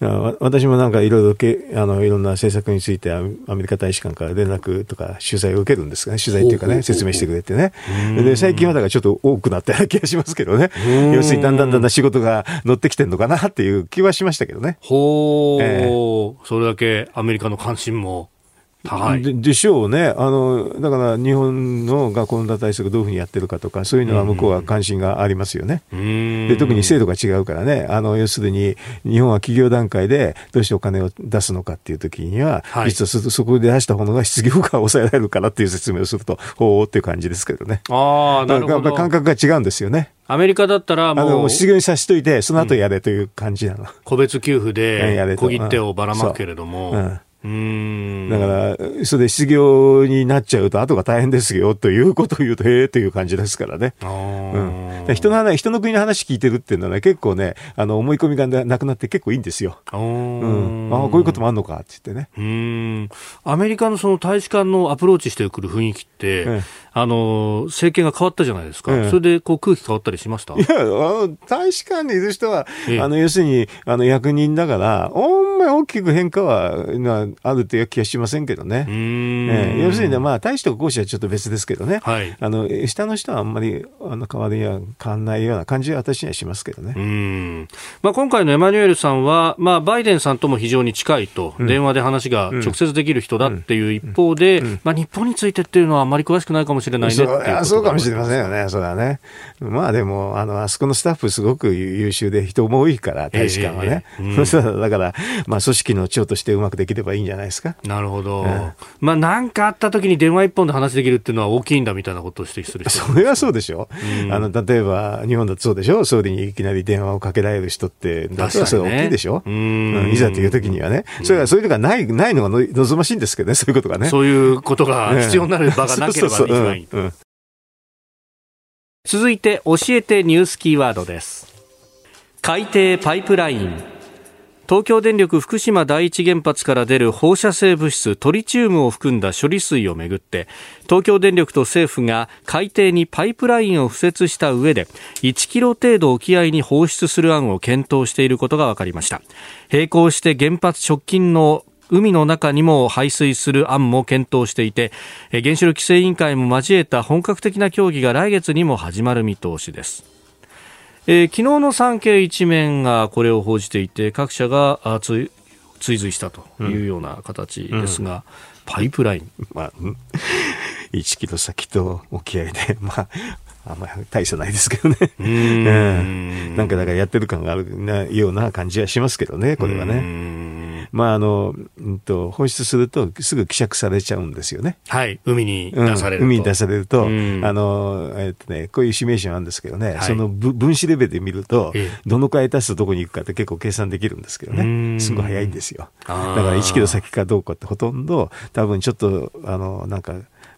私もなんかいろいろけあのいろんな政策についてアメリカ大使館から連絡とか取材を受けるんですかね、取材っていうかね、説明してくれてね。で、最近はだからちょっと多くなったような気がしますけどね。要するにだんだんだんだん仕事が乗ってきてるのかなっていう気はしましたけどね。ほー、えー、それだけアメリカの関心もででしょうねあの、だから日本の学校の脱退策どういうふうにやってるかとか、そういうのは向こうは関心がありますよね。で特に制度が違うからねあの、要するに日本は企業段階でどうしてお金を出すのかっていう時には、はい、実はそこで出したものが失業が抑えられるからっていう説明をすると、ほうっていう感じですけどね。あなるほど感覚が違うんですよね。アメリカだったらもう、失業にさせといて、その後やれという感じなの。うん、個別給付で小切手をばらまくけれども。うんうんだから、それで失業になっちゃうと、後が大変ですよということを言うと、へえという感じですからね。うん、人の話、人の国の話聞いてるっていうのはね、結構ね、あの思い込みがなくなって結構いいんですよ。うん、ああ、こういうこともあるのかって言ってね。うん。アメリカのその大使館のアプローチしてくる雰囲気って、ええ、あの政権が変わったじゃないですか、え、それでこう空気変わったりしました？いやあの大使館にいる人は、あの要するにあの役人だから、ほんまに大きく変化はあるという気がしませんけどね。えー、要するに、ね、まあ、大使と講師はちょっと別ですけどね、はい、あの下の人はあんまりあの変わりは変わらないような感じは私にはしますけどね。うん。まあ、今回のエマニュエルさんは、まあ、バイデンさんとも非常に近いと、うん、電話で話が直接できる人だっていう一方で、まあ、日本についてっていうのはあんまり詳しくないかもしれないねそうそうかもしれませんよね、それはね。まあでも、あの、あそこのスタッフすごく優秀で人も多いから、大使館はね。えーうん、*laughs* だから、まあ組織の長としてうまくできればいいんじゃないですか。なるほど。うん、まあなんかあった時に電話一本で話できるっていうのは大きいんだみたいなことを指摘するそれはそうでしょ。うん、あの、例えば日本だとそうでしょ。総理にいきなり電話をかけられる人って、だからそれ大きいでしょ。ね、うんいざという時にはね。それはそういうのがない、ないのが望ましいんですけどね、そういうことがね。そういうことが必要になる場がなければ一番いい。続いて教えてニュースキーワードです。海底パイプライン。東京電力福島第一原発から出る放射性物質トリチウムを含んだ処理水をめぐって東京電力と政府が海底にパイプラインを敷設した上で1キロ程度沖合に放出する案を検討していることが分かりました。並行して原発直近の海の中にも排水する案も検討していて原子力規制委員会も交えた本格的な協議が来月にも始まる見通しです。えー、昨日の産経一面がこれを報じていて各社が追随したというような形ですが、うんうん、パイプライン、まあ、1キロ先と沖合で、*laughs* まあ、あんまり大差ないですけどね。うん、*laughs* なんかだからやってる感があるなような感じはしますけどね、これはね。まああの、うんと、放出するとすぐ希釈されちゃうんですよね。はい、海に出されると。うん、海に出されると、あの、えっとね、こういうシミュレーションあるんですけどね、はい、その分子レベルで見ると、どのくらい出すとどこに行くかって結構計算できるんですけどね、すごい早いんですよ。だから1キロ先かどうかってほとんど、多分ちょっと、あの、なんか、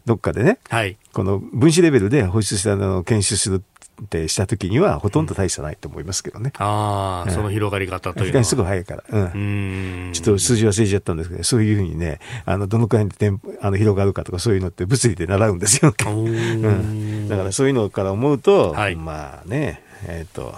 どっかでね、はい、この分子レベルで放出したのを検出するってしたときには、ほとんど大差ないと思いますけどね。ああ、うん、その広がり方というのは。すぐ早いから。うん。うんちょっと数字忘れちゃったんですけど、そういうふうにね、あの、どのくらいであの広がるかとか、そういうのって物理で習うんですよ。うん。だからそういうのから思うと、はい、まあね、えっ、ー、と、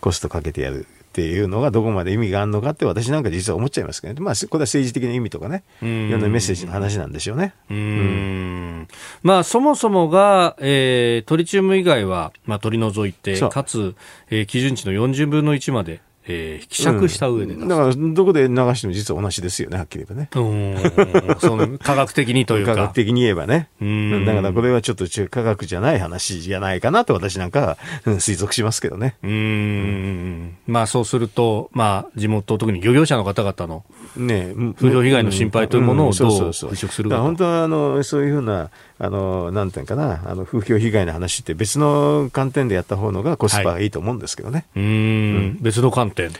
コストかけてやるっていうのがどこまで意味があるのかって私なんか実は思っちゃいますけど、ね、まあ、これは政治的な意味とかね、いろんなメッセージの話なんでしょうね。うん、まあ、そもそもが、えー、トリチウム以外は、まあ、取り除いて、かつ、えー、基準値の40分の1までえー、希釈した上で、うん、だから、どこで流しても実は同じですよね、はっきり言えばね。うん。その、科学的にというか。科学的に言えばね。うん。だから、これはちょっと科学じゃない話じゃないかなと私なんかは、推測しますけどね。うん。まあ、そうすると、まあ、地元、特に漁業者の方々の、ね、風評被害の心配というものをどう払拭するか。本当は、あの、そういうふうな、あの、なんていうかな、あの、風評被害の話って別の観点でやった方のがコスパがいいと思うんですけどね。はい、うん、別の観点。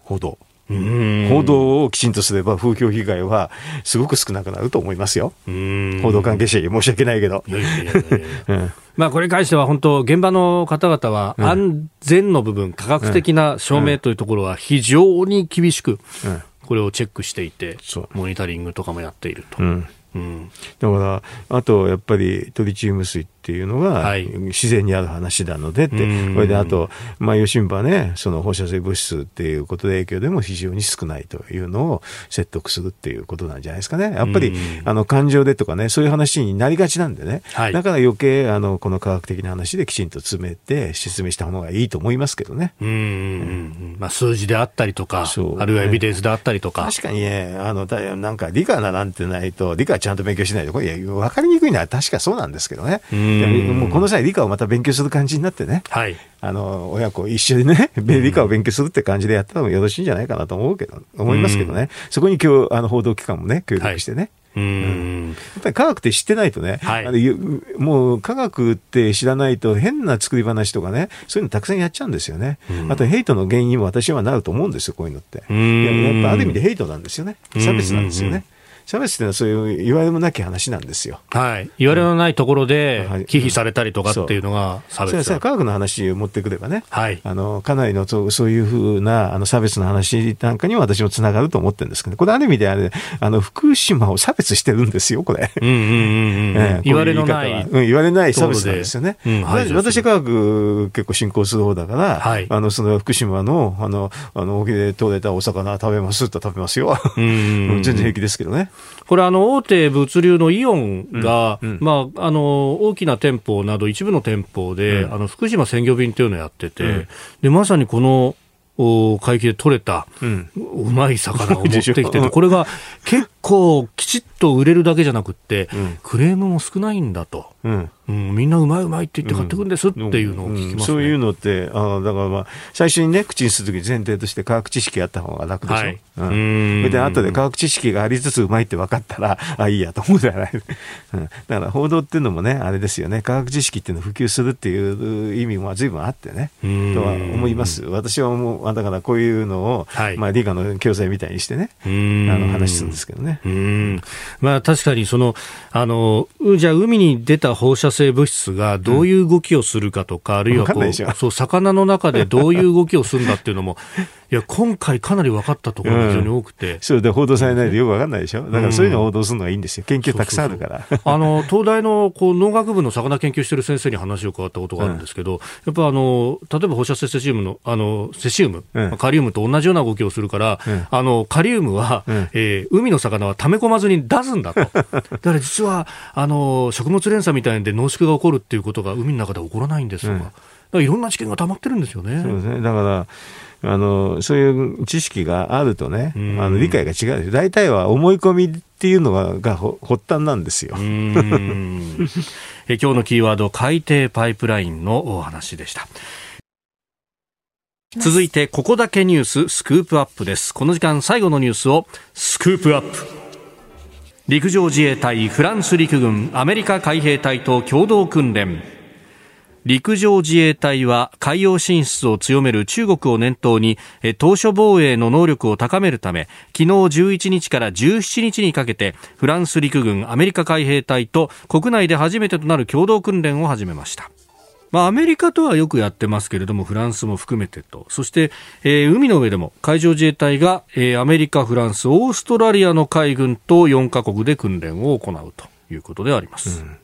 報道。報道をきちんとすれば風評被害はすごく少なくなると思いますよ。報道関係者に申し訳ないけど。まあこれに関しては本当、現場の方々は安全の部分、科学的な証明というところは非常に厳しく、これをチェックしていて、モニタリングとかもやっていると。うん、だから、あとやっぱりトリチウム水っていうのが自然にある話なのでって、はい、これであと、まあ、余震波ね、その放射性物質っていうことで影響でも非常に少ないというのを説得するっていうことなんじゃないですかね。やっぱり、あの感情でとかね、そういう話になりがちなんでね、はい、だから余計あのこの科学的な話できちんと詰めて説明した方がいいと思いますけどね。うん、うん、まあ、数字であったりとか、ね、あるいはエビデンスであったりとか。確かにね、あのなんか理科なんてないと、理科ちゃんと勉強しないと、これ分かりにくいのは確かそうなんですけどね。もうこの際理科をまた勉強する感じになってね。はい。あの、親子一緒にね、理科を勉強するって感じでやったらよろしいんじゃないかなと思うけど、思いますけどね。そこに今日、あの、報道機関もね、協力してね。はいうん、やっぱり科学って知ってないとね、はい、あのもう科学って知らないと変な作り話とかね、そういうのたくさんやっちゃうんですよね。うん、あとヘイトの原因にも私はなると思うんですよ、こういうのって。やっぱある意味でヘイトなんですよね。差別なんですよね。差別っていうのはそういう言われもなき話なんですよ。はい。言われのないところで、忌避されたりとかっていうのが差別、うん、科学の話を持ってくればね、はい。あの、かなりのそうそういうふうなあの差別の話なんかには私もつながると思ってるんですけど、これある意味であれ、あの、福島を差別してるんですよ、これ。うんうんうんうん。*laughs* 言われのない。うん、言われない差別なんですよね。うん、私科学結構進行する方だから、はい、あの、その福島の、あの、あの、沖で取れたお魚食べますと食べますよ。うん、*laughs* 全然平気ですけどね。これあの大手物流のイオンが、うんうん、まあ、あの大きな店舗など一部の店舗で、うん、あの福島鮮魚便というのをやってて、でまさにこの海域で取れた、うん、うまい魚を持ってきてて、*laughs* これが結構きちっと売れるだけじゃなくって、クレームも少ないんだと。うんうん、みんなうまいうまいって言って買ってくるんですっていうのを聞きます、ねうん、そういうのって、あだからまあ、最初にね、口にするとき前提として科学知識あった方が楽でしょ。はい、うん。それで、後で科学知識がありつつうまいって分かったら、*laughs* あ、いいやと思うじゃない。*laughs* うん。だから報道っていうのもね、あれですよね、科学知識っていうのを普及するっていう意味も随分あってね、とは思います。私はもう、だからこういうのを、はい、まあ理科の教材みたいにしてね、あの話するんですけどね。うん。まあ確かにその、あの、じゃあ海に出た放射性物質がどういう動きをするかとか、うん、あるいはこうそう魚の中でどういう動きをするんだっていうのも、いや、今回かなり分かったところが非常に多くて。うん、そうで、報道されないとよく分かんないでしょ？だからそういうのを報道するのがいいんですよ。研究たくさんあるから。あの、東大のこう農学部の魚研究してる先生に話を伺ったことがあるんですけど、うん、やっぱあの、例えば放射性セシウムの、あの、セシウム、うん、カリウムと同じような動きをするから、あの、カリウムは、うん、えー、海の魚は溜め込まずに出すんだと。*laughs* だから実は、あの、食物連鎖みたいで濃縮が起こるっていうことが海の中で起こらないんですとか。かいろんな知見が溜まってるんですよね。そうですね。だから、あの、そういう知識があるとね、あの理解が違う大体は思い込みっていうのがが発端なんですよ。*laughs* え今日のキーワード、海底パイプラインのお話でした。続いて、ここだけニューススクープアップです。この時間最後のニュースをスクープアップ。陸上自衛隊、フランス陸軍、アメリカ海兵隊と共同訓練。陸上自衛隊は海洋進出を強める中国を念頭に島嶼防衛の能力を高めるため昨日11日から17日にかけてフランス陸軍アメリカ海兵隊と国内で初めてとなる共同訓練を始めました。まあ、アメリカとはよくやってますけれども、フランスも含めてと、そして、えー、海の上でも海上自衛隊が、えー、アメリカ、フランス、オーストラリアの海軍と4カ国で訓練を行うということであります。うん。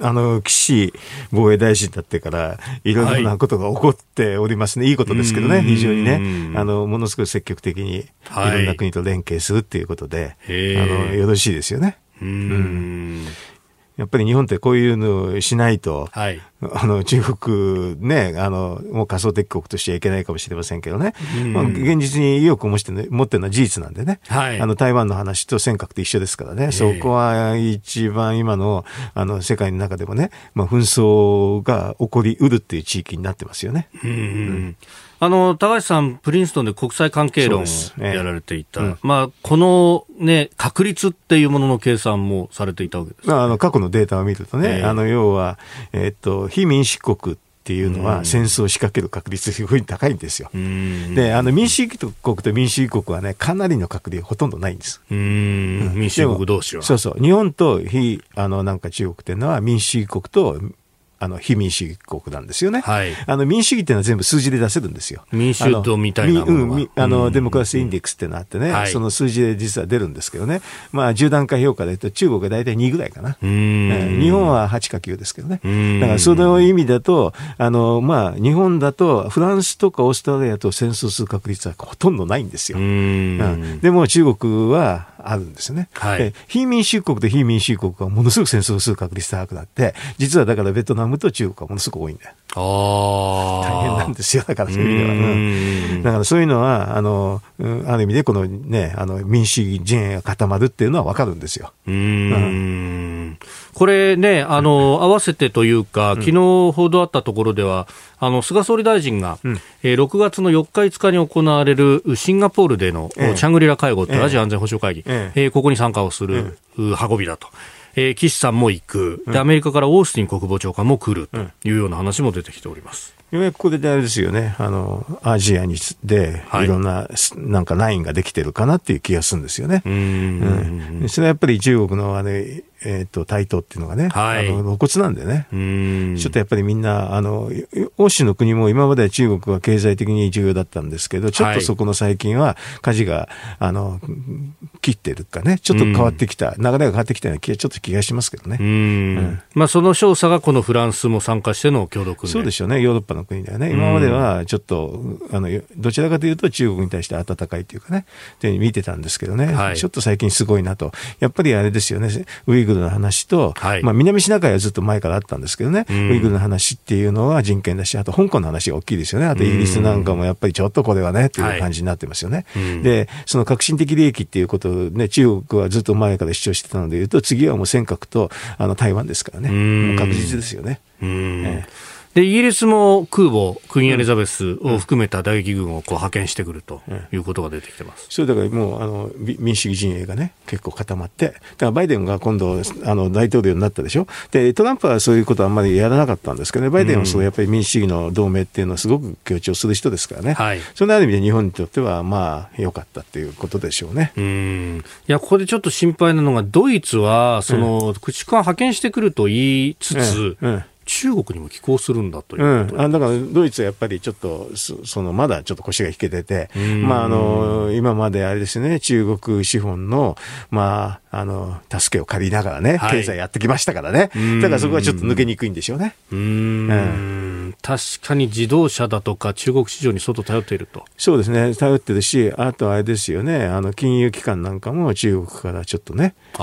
あの、岸防衛大臣だってから、いろいろなことが起こっておりますね。はい、いいことですけどね、非常にね。あの、ものすごい積極的に、い。ろんな国と連携するっていうことで、はい、あの、よろしいですよね。うんやっぱり日本ってこういうのをしないと、はい、あの、中国ね、あの、もう仮想敵国としてはいけないかもしれませんけどね。うん、まあ、現実に意欲を持って、ね、持ってるのは事実なんでね。はい、あの、台湾の話と尖閣と一緒ですからね。そこは一番今の、あの、世界の中でもね、まあ、紛争が起こりうるっていう地域になってますよね。うん、うんあの、高橋さん、プリンストンで国際関係論をやられていた。うん、まあ、このね、確率っていうものの計算もされていたわけです、ね、あの、過去のデータを見るとね、えー、あの、要は、えー、っと、非民主国っていうのは戦争を仕掛ける確率すごい高いんですよ。で、あの民主主義国と民主主義国はね、かなりの確率ほとんどないんです。うん、民主主義国同士は。そうそう。日本と非、あの、なんか中国っていうのは民主主義国とあの非民主主義国なんですよね、はい、あの民主主義っていうのは全部数字で出せるんですよ。民主党みたいなものうん、あのデモクラシーインデックスっていうのがあってね、はい、その数字で実は出るんですけどね、まあ、10段階評価で言うと中国が大体2ぐらいかな、日本は8か9ですけどね、だからその意味だと、あのまあ、日本だとフランスとかオーストラリアと戦争する確率はほとんどないんですよ。うん、でも中国はあるんですね。はい、非民主国と非民主国はものすごく戦争する確率高くなって、実はだからベトナムと中国はものすごく多いんだよ。大変なんですよ、だからそういう意味では。うん、だからそういうのは、あの、ある意味でこのね、あの民主主義陣営が固まるっていうのはわかるんですよ。うん、これね、あの、合わせてというか、昨日報道あったところでは、あの、菅総理大臣が、うん、えー、6月の4日5日に行われるシンガポールでの、チャングリラ会合というアジア安全保障会議、ええ。ー、ここに参加をする、運びだと。えー、岸さんも行く、で、アメリカからオースティン国防長官も来るというような話も出てきております。ようやくこれであれですよね、あの、アジアにで、い。ろんな、はい、なんかラインができてるかなっていう気がするんですよね。うん。うん、それはやっぱり中国のあれ、えっ、ー、と、台頭っていうのがね、はい、あの露骨なんでね、ちょっとやっぱりみんな、あの、欧州の国も今までは中国は経済的に重要だったんですけど、ちょっとそこの最近は、舵が、あの、切ってるかね、ちょっと変わってきた、流れが変わってきたような気が、ちょっと気がしますけどね。うん、まあ、その調査がこのフランスも参加しての共同訓練。そうでしょうね、ヨーロッパの国ではね。今まではちょっと、あの、どちらかというと中国に対して温かいというかね、で見てたんですけどね、はい、ちょっと最近すごいなと。やっぱりあれですよね、ウイグルの話と、はい、まあ、南シナ海はずっと前からあったんですけどね、うん、ウイグルの話っていうのは人権だし、あと香港の話が大きいですよね。あとイギリスなんかもやっぱりちょっとこれはね、っていう感じになってますよね。はい、で、その革新的利益っていうことをね、中国はずっと前から主張してたのでいうと、次はもう尖閣とあの台湾ですからね。確実ですよね。えーで、イギリスも空母、クイーン・エリザベスを含めた打撃軍をこう派遣してくるということが出てきてます。それだからもう、あの、民主主義陣営がね、結構固まって、だからバイデンが今度、あの、大統領になったでしょ？で、トランプはそういうことはあんまりやらなかったんですけどね、バイデンはそのやっぱり民主主義の同盟っていうのはすごく強調する人ですからね。はい。そのある意味で日本にとっては、まあ、良かったっていうことでしょうね。うん。いや、ここでちょっと心配なのが、ドイツは、その、駆逐艦派遣してくると言いつつ、うん、うん中国にも寄港するんだという、うん、あだからドイツはやっぱりちょっとそのまだちょっと腰が引けてて、まあ、あの今まであれですね。中国資本の、まあ、あの助けを借りながらね、経済やってきましたからね、だからそこはちょっと抜けにくいんでしょうね。うん、うん、確かに自動車だとか中国市場に相当頼っていると。そうですね。頼ってるしあとあれですよね。あの金融機関なんかも中国からちょっとねあ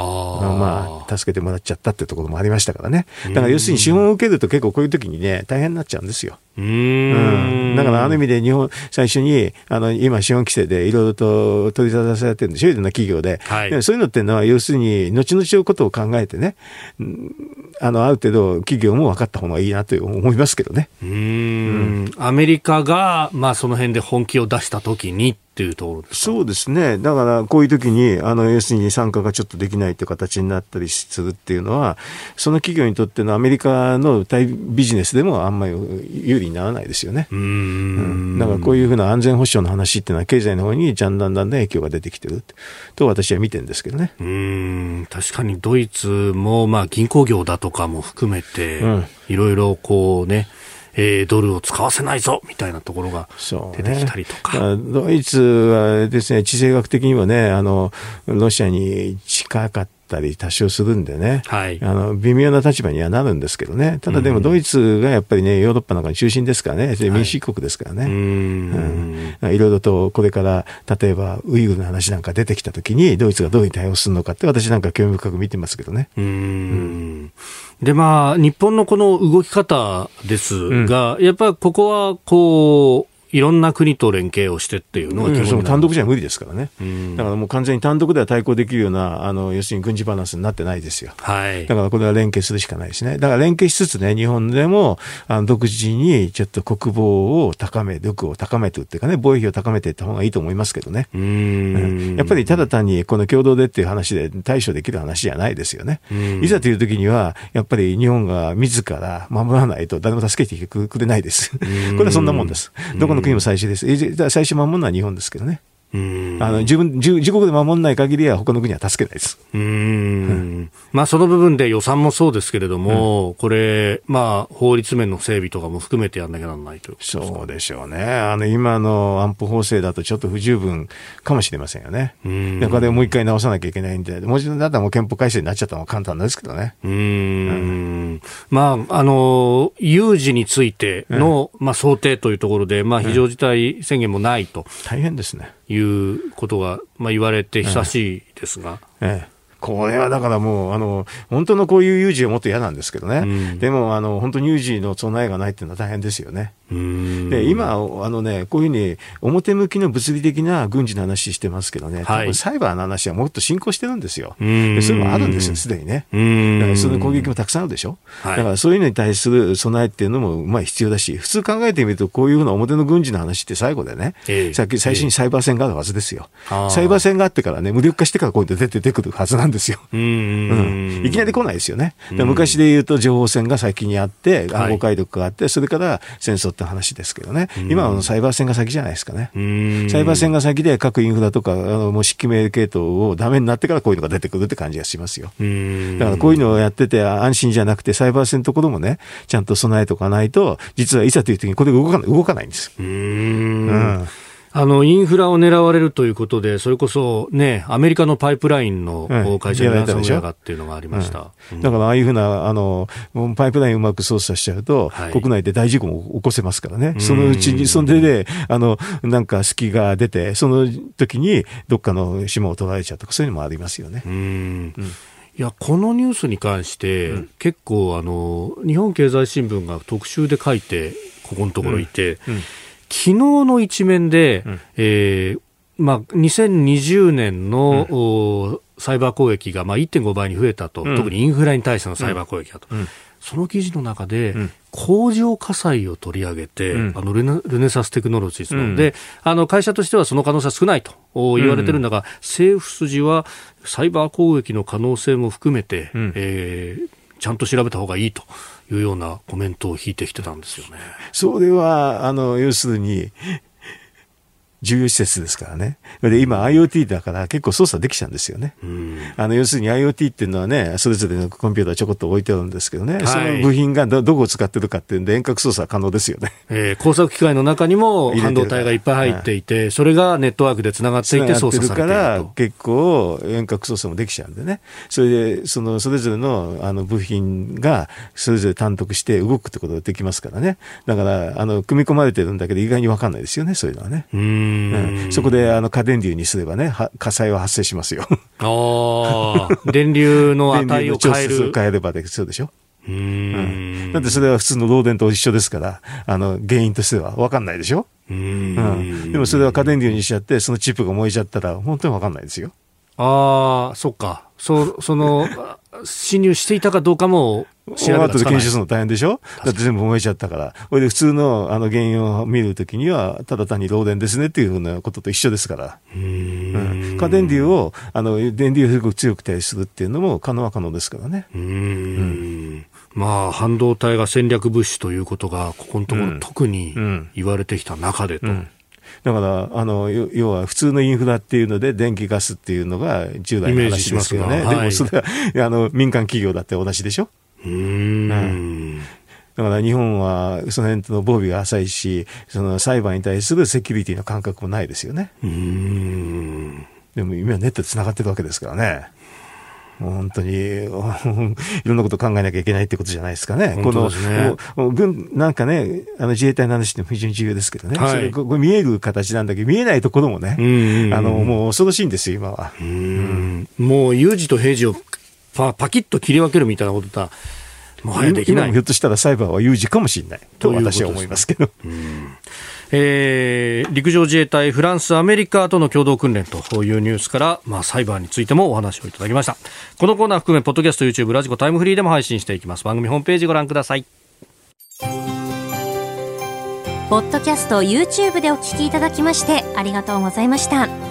まあ助けてもらっちゃったってところもありましたからね。だから要するに資本を受けると結構こういう時にね、大変になっちゃうんですよ。うん、だからあの意味で日本、最初に、あの、今資本規制でいろいろと取り沙汰されてるんでしょ、いろんな企業で。はい、そういうのっていうのは、要するに、後々のことを考えてね、あの、ある程度企業も分かった方がいいなと思いますけどね。うんうん、アメリカが、まあその辺で本気を出した時にっていうところですそうですね。だから、こういう時に、あの、要するに参加がちょっとできないという形になったりするっていうのは、その企業にとってのアメリカのビジネスでもあんまり有利にならないですよね。うん,、だから、こういうふうな安全保障の話っていうのは、経済の方にじゃんだんだん影響が出てきてると私は見てるんですけどね。うん、確かにドイツも、まあ、銀行業だとかも含めて、いろいろこうね、えー、ドルを使わせないぞみたいなところが出てきたりとか。ね、ドイツはですね、地政学的にもね、あの、ロシアに近かったり多少するんでね、はい。あの微妙な立場にはなるんですけどね、ただでもドイツがやっぱりね、ヨーロッパの中の中心ですからね、で民主国ですからね。うーん。いろいろとこれから例えばウイグルの話なんか出てきたときにドイツがどういう対応するのかって私なんか興味深く見てますけどね。うーんで、まあ、日本のこの動き方ですが、やっぱりここは、こう、いろんな国と連携をしてっていうのが基本になる単独じゃ無理ですからね。んだからもう完全に単独では対抗できるような、あの、要するに軍事バランスになってないですよ。はい。だからこれは連携するしかないですね。だから連携しつつね、日本でも、あの、独自にちょっと国防を高め、力を高めてっていうかね、防衛費を高めていった方がいいと思いますけどね。うーんやっぱりただ単にこの共同でっていう話で対処できる話じゃないですよね。いざという時には、やっぱり日本が自ら守らないと誰も助けてくれないです。*laughs* これはそんなもんです。どこの国も最初です。え最初守るのは日本ですけどね。あの自分自自国で守らない限りは他の国は助けないです。うーんまあ、その部分で予算もそうですけれども、これ、まあ、法律面の整備とかも含めてやんなきゃならないということですか？そうでしょうね。あの今の安保法制だとちょっと不十分かもしれませんよね。んだからもう一回直さなきゃいけないんで、もう一度だったらもう憲法改正になっちゃったのは簡単ですけどね。うーんまあ、あの、有事についての、まあ、想定というところで、まあ、非常事態宣言もないと大変ですね。いうことが、まあ、言われて久しいですが。ええ。これはだからもう、あの、本当のこういう有事はもっと嫌なんですけどね。うんでも、あの、本当に有事の備えがないっていうのは大変ですよね。で、今、あのね、こういうふうに表向きの物理的な軍事の話してますけどね、多はい。分サイバーの話はもっと進行してるんですよ。うん。でそういうのもあるんですよ、すでにね。だからその攻撃もたくさんあるでしょ、はい。だからそういうのに対する備えっていうのもまあ必要だし、普通考えてみると、こういうふうな表の軍事の話って最後でね、ええ。さっき最初にサイバー戦があるはずですよ。あーサイバー戦があってからね、無力化してからこういうの出て出てくるはずなんですよ。うーんいきなり来ないですよね。で昔で言うと情報戦が先にあって、暗号解読があって、それから戦争って話ですけどね。今はサイバー戦が先じゃないですかね。サイバー戦が先で各インフラとか、あの、もう指揮命令系統をダメになってからこういうのが出てくるって感じがしますよ。だからこういうのをやってて安心じゃなくて、サイバー戦のところもね、ちゃんと備えとかないと、実はいざという時にこれが動かない、動かないんです。うん。あの、インフラを狙われるということで、それこそね、アメリカのパイプラインのうん会社にランサムウェアがっていうのがありました。うん。だからああいうふうな、あの、パイプラインうまく操作しちゃうと、はい。国内で大事故も起こせますからね。そのうちに、それで、あの、なんか隙が出て、その時にどっかの島を取られちゃうとか、そういうのもありますよね。うん。いやこのニュースに関して、結構あの、日本経済新聞が特集で書いて、ここのところいて、昨日の一面で、えーまあ、2020年の、おサイバー攻撃がまあ1.5倍に増えたと、うん。特にインフラに対してのサイバー攻撃だと。うん。その記事の中で、ん。工場火災を取り上げて、うん。あのルネルネサステクノロジーズの、うん。であの会社としてはその可能性は少ないとお言われてるんだが、政府筋はサイバー攻撃の可能性も含めて、うん。えーちゃんと調べた方がいいというようなコメントを引いてきてたんですよね。それは、あの、要するに、重要施設ですからね。で、今 IoT だから結構操作できちゃうんですよね。うんあの、要するに IoT っていうのはね、それぞれのコンピューターちょこっと置いてあるんですけどね、はいその部品がどどこを使ってるかっていうんで遠隔操作可能ですよね。えー工作機械の中にも半導体がいっぱい入っていて、それがネットワークでつながっていて操作されていから。結構遠隔操作もできちゃうんでね。それで、その、それぞれのあの部品がそれぞれ単独して動くってことができますからね。だから、あの、組み込まれてるんだけど意外にわかんないですよね、そういうのはね。うんんそこであの過電流にすればね、は火災は発生しますよ。ああ、電流の *laughs* 値を変える。変えればでそうでしょ？うーんだってそれは普通の漏電と一緒ですから、あの、原因としては分かんないでしょ？ううん。んでもそれは過電流にしちゃって、そのチップが燃えちゃったら、本当に分かんないですよ。ああ、そっか。そ、*laughs* その、あ侵入していたかどうかも調べが後で検証するの大変でしょ？だって全部燃えちゃったから。これで普通のあの原因を見るときには、ただ単に漏電ですねっていうふうなことと一緒ですから。うーん過電流を、あの、電流をすごく強く対するっていうのも可能は可能ですからね。うーんまあ、半導体が戦略物資ということが、ここのところうん特にうん言われてきた中でと。うんだから、あの、よ要は普通のインフラっていうので、電気ガスっていうのが従来の話ですよね。イメージしますがはいでもそれは、あの、民間企業だって同じでしょ？うーんだから日本はその辺の防備が浅いし、その裁判に対するセキュリティの感覚もないですよね。うーんでも今はネットで繋がってるわけですからね。本当に、*laughs* いろんなこと考えなきゃいけないってことじゃないですかね。この、軍、なんかね、あの自衛隊の話って非常に重要ですけどね。はい、それここ見える形なんだけど、見えないところもね、あの、もう恐ろしいんですよ、今は。うん、もう有事と平時をパパキッと切り分けるみたいなことだ。もはやできない。ひょっとしたらサイバーは有事かもしれないと私は思いますけど。えー、陸上自衛隊フランス、アメリカとの共同訓練というニュースから、まあ、サイバーについてもお話をいただきました。このコーナー含め、ポッドキャスト、YouTube、ラジコ、タイムフリーでも配信していきます。番組ホームページご覧ください。ポッドキャスト、YouTube でお聞きいただきまして、ありがとうございました。